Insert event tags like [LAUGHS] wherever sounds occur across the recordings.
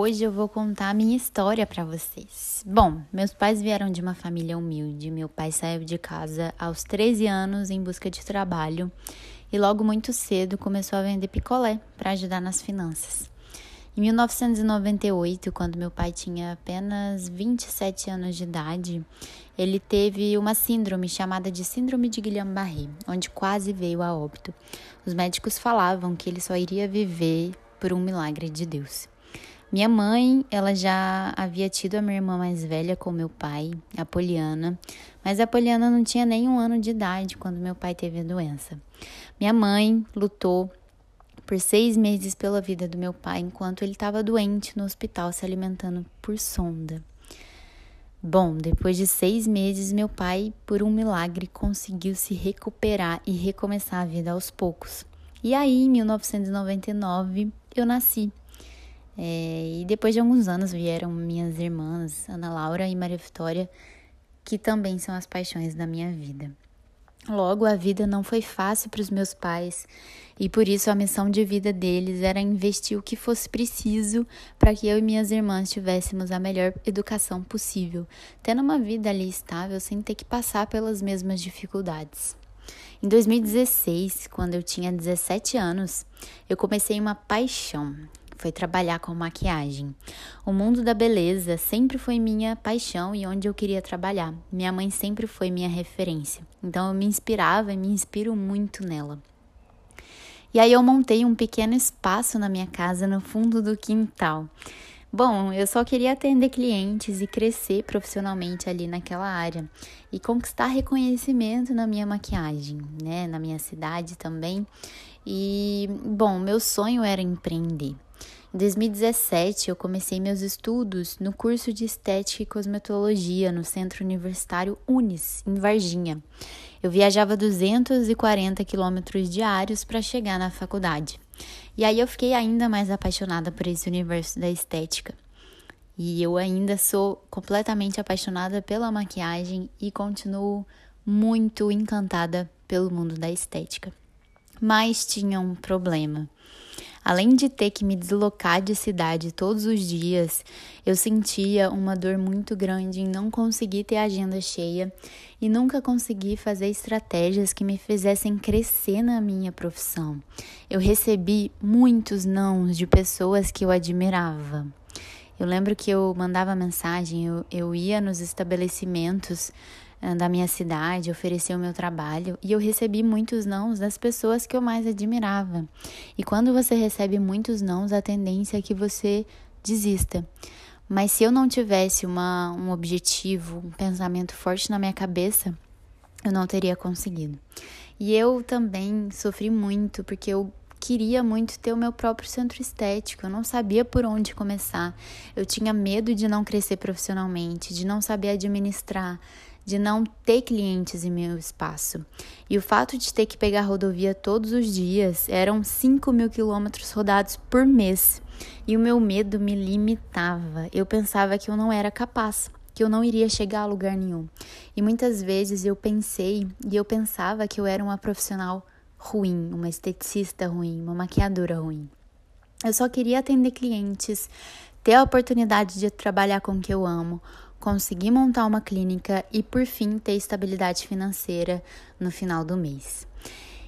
Hoje eu vou contar a minha história para vocês. Bom, meus pais vieram de uma família humilde. Meu pai saiu de casa aos 13 anos em busca de trabalho e logo muito cedo começou a vender picolé para ajudar nas finanças. Em 1998, quando meu pai tinha apenas 27 anos de idade, ele teve uma síndrome chamada de Síndrome de Guillain-Barré, onde quase veio a óbito. Os médicos falavam que ele só iria viver por um milagre de Deus. Minha mãe, ela já havia tido a minha irmã mais velha com meu pai, a Poliana, mas a Poliana não tinha nem um ano de idade quando meu pai teve a doença. Minha mãe lutou por seis meses pela vida do meu pai enquanto ele estava doente no hospital se alimentando por sonda. Bom, depois de seis meses, meu pai, por um milagre, conseguiu se recuperar e recomeçar a vida aos poucos. E aí, em 1999, eu nasci. É, e depois de alguns anos vieram minhas irmãs, Ana Laura e Maria Vitória, que também são as paixões da minha vida. Logo, a vida não foi fácil para os meus pais e por isso a missão de vida deles era investir o que fosse preciso para que eu e minhas irmãs tivéssemos a melhor educação possível, tendo uma vida ali estável sem ter que passar pelas mesmas dificuldades. Em 2016, quando eu tinha 17 anos, eu comecei uma paixão foi trabalhar com maquiagem. O mundo da beleza sempre foi minha paixão e onde eu queria trabalhar. Minha mãe sempre foi minha referência. Então eu me inspirava e me inspiro muito nela. E aí eu montei um pequeno espaço na minha casa no fundo do quintal. Bom, eu só queria atender clientes e crescer profissionalmente ali naquela área e conquistar reconhecimento na minha maquiagem, né, na minha cidade também. E bom, meu sonho era empreender. Em 2017, eu comecei meus estudos no curso de Estética e Cosmetologia no Centro Universitário Unis, em Varginha. Eu viajava 240 quilômetros diários para chegar na faculdade. E aí eu fiquei ainda mais apaixonada por esse universo da estética. E eu ainda sou completamente apaixonada pela maquiagem e continuo muito encantada pelo mundo da estética. Mas tinha um problema. Além de ter que me deslocar de cidade todos os dias, eu sentia uma dor muito grande em não conseguir ter a agenda cheia e nunca conseguir fazer estratégias que me fizessem crescer na minha profissão. Eu recebi muitos nãos de pessoas que eu admirava. Eu lembro que eu mandava mensagem, eu, eu ia nos estabelecimentos da minha cidade, oferecer o meu trabalho e eu recebi muitos nãos das pessoas que eu mais admirava. E quando você recebe muitos nãos, a tendência é que você desista. Mas se eu não tivesse uma, um objetivo, um pensamento forte na minha cabeça, eu não teria conseguido. E eu também sofri muito porque eu queria muito ter o meu próprio centro estético, eu não sabia por onde começar. Eu tinha medo de não crescer profissionalmente, de não saber administrar, de não ter clientes em meu espaço. E o fato de ter que pegar rodovia todos os dias eram 5 mil quilômetros rodados por mês. E o meu medo me limitava. Eu pensava que eu não era capaz, que eu não iria chegar a lugar nenhum. E muitas vezes eu pensei e eu pensava que eu era uma profissional ruim, uma esteticista ruim, uma maquiadora ruim. Eu só queria atender clientes, ter a oportunidade de trabalhar com o que eu amo, conseguir montar uma clínica e, por fim, ter estabilidade financeira no final do mês.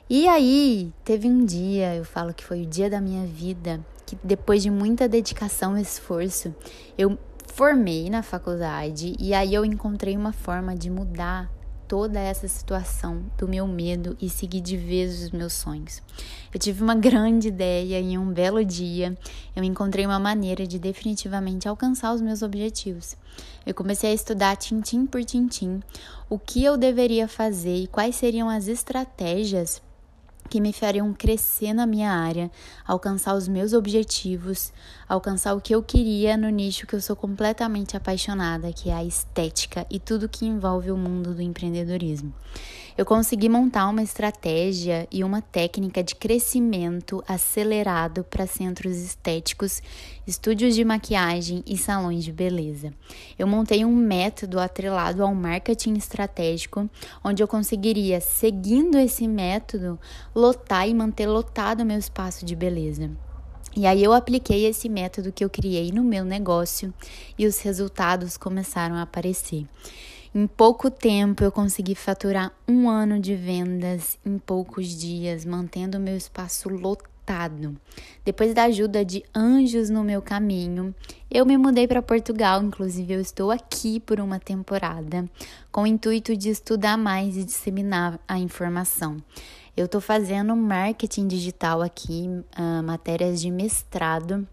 E aí, teve um dia, eu falo que foi o dia da minha vida, que depois de muita dedicação e esforço, eu formei na faculdade e aí eu encontrei uma forma de mudar toda essa situação do meu medo e seguir de vez os meus sonhos. Eu tive uma [LAUGHS] grande ideia e um belo dia eu encontrei uma maneira de definitivamente alcançar os meus objetivos. Eu comecei a estudar tintim por tintim o que eu deveria fazer e quais seriam as estratégias que me fariam crescer na minha área, alcançar os meus objetivos, alcançar o que eu queria no nicho que eu sou completamente apaixonada, que é a estética e tudo que envolve o mundo do empreendedorismo. Eu consegui montar uma estratégia e uma técnica de crescimento acelerado para centros estéticos, estúdios de maquiagem e salões de beleza. Eu montei um método atrelado ao marketing estratégico, onde eu conseguiria, seguindo esse método, lotar e manter lotado meu espaço de beleza. E aí eu apliquei esse método que eu criei no meu negócio e os resultados começaram a aparecer. Em pouco tempo eu consegui faturar um ano de vendas em poucos dias, mantendo o meu espaço lotado. Depois da ajuda de anjos no meu caminho, eu me mudei para Portugal, inclusive eu estou aqui por uma temporada, com o intuito de estudar mais e disseminar a informação. Eu estou fazendo marketing digital aqui, uh, matérias de mestrado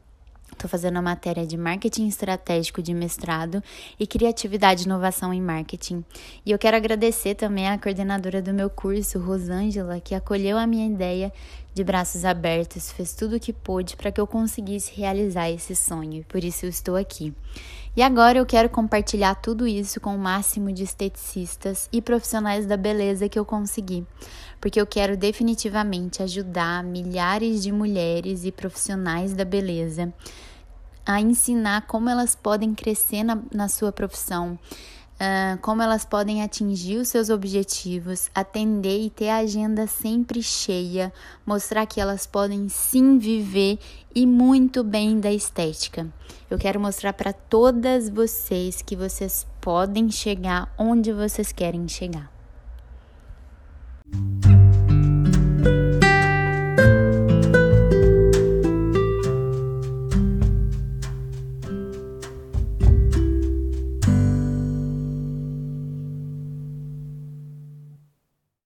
Estou fazendo a matéria de marketing estratégico de mestrado e criatividade e inovação em marketing. E eu quero agradecer também à coordenadora do meu curso, Rosângela, que acolheu a minha ideia de braços abertos, fez tudo o que pôde para que eu conseguisse realizar esse sonho, por isso eu estou aqui. E agora eu quero compartilhar tudo isso com o máximo de esteticistas e profissionais da beleza que eu consegui, porque eu quero definitivamente ajudar milhares de mulheres e profissionais da beleza a ensinar como elas podem crescer na, na sua profissão, uh, como elas podem atingir os seus objetivos, atender e ter a agenda sempre cheia, mostrar que elas podem sim viver e muito bem da estética. Eu quero mostrar para todas vocês que vocês podem chegar onde vocês querem chegar.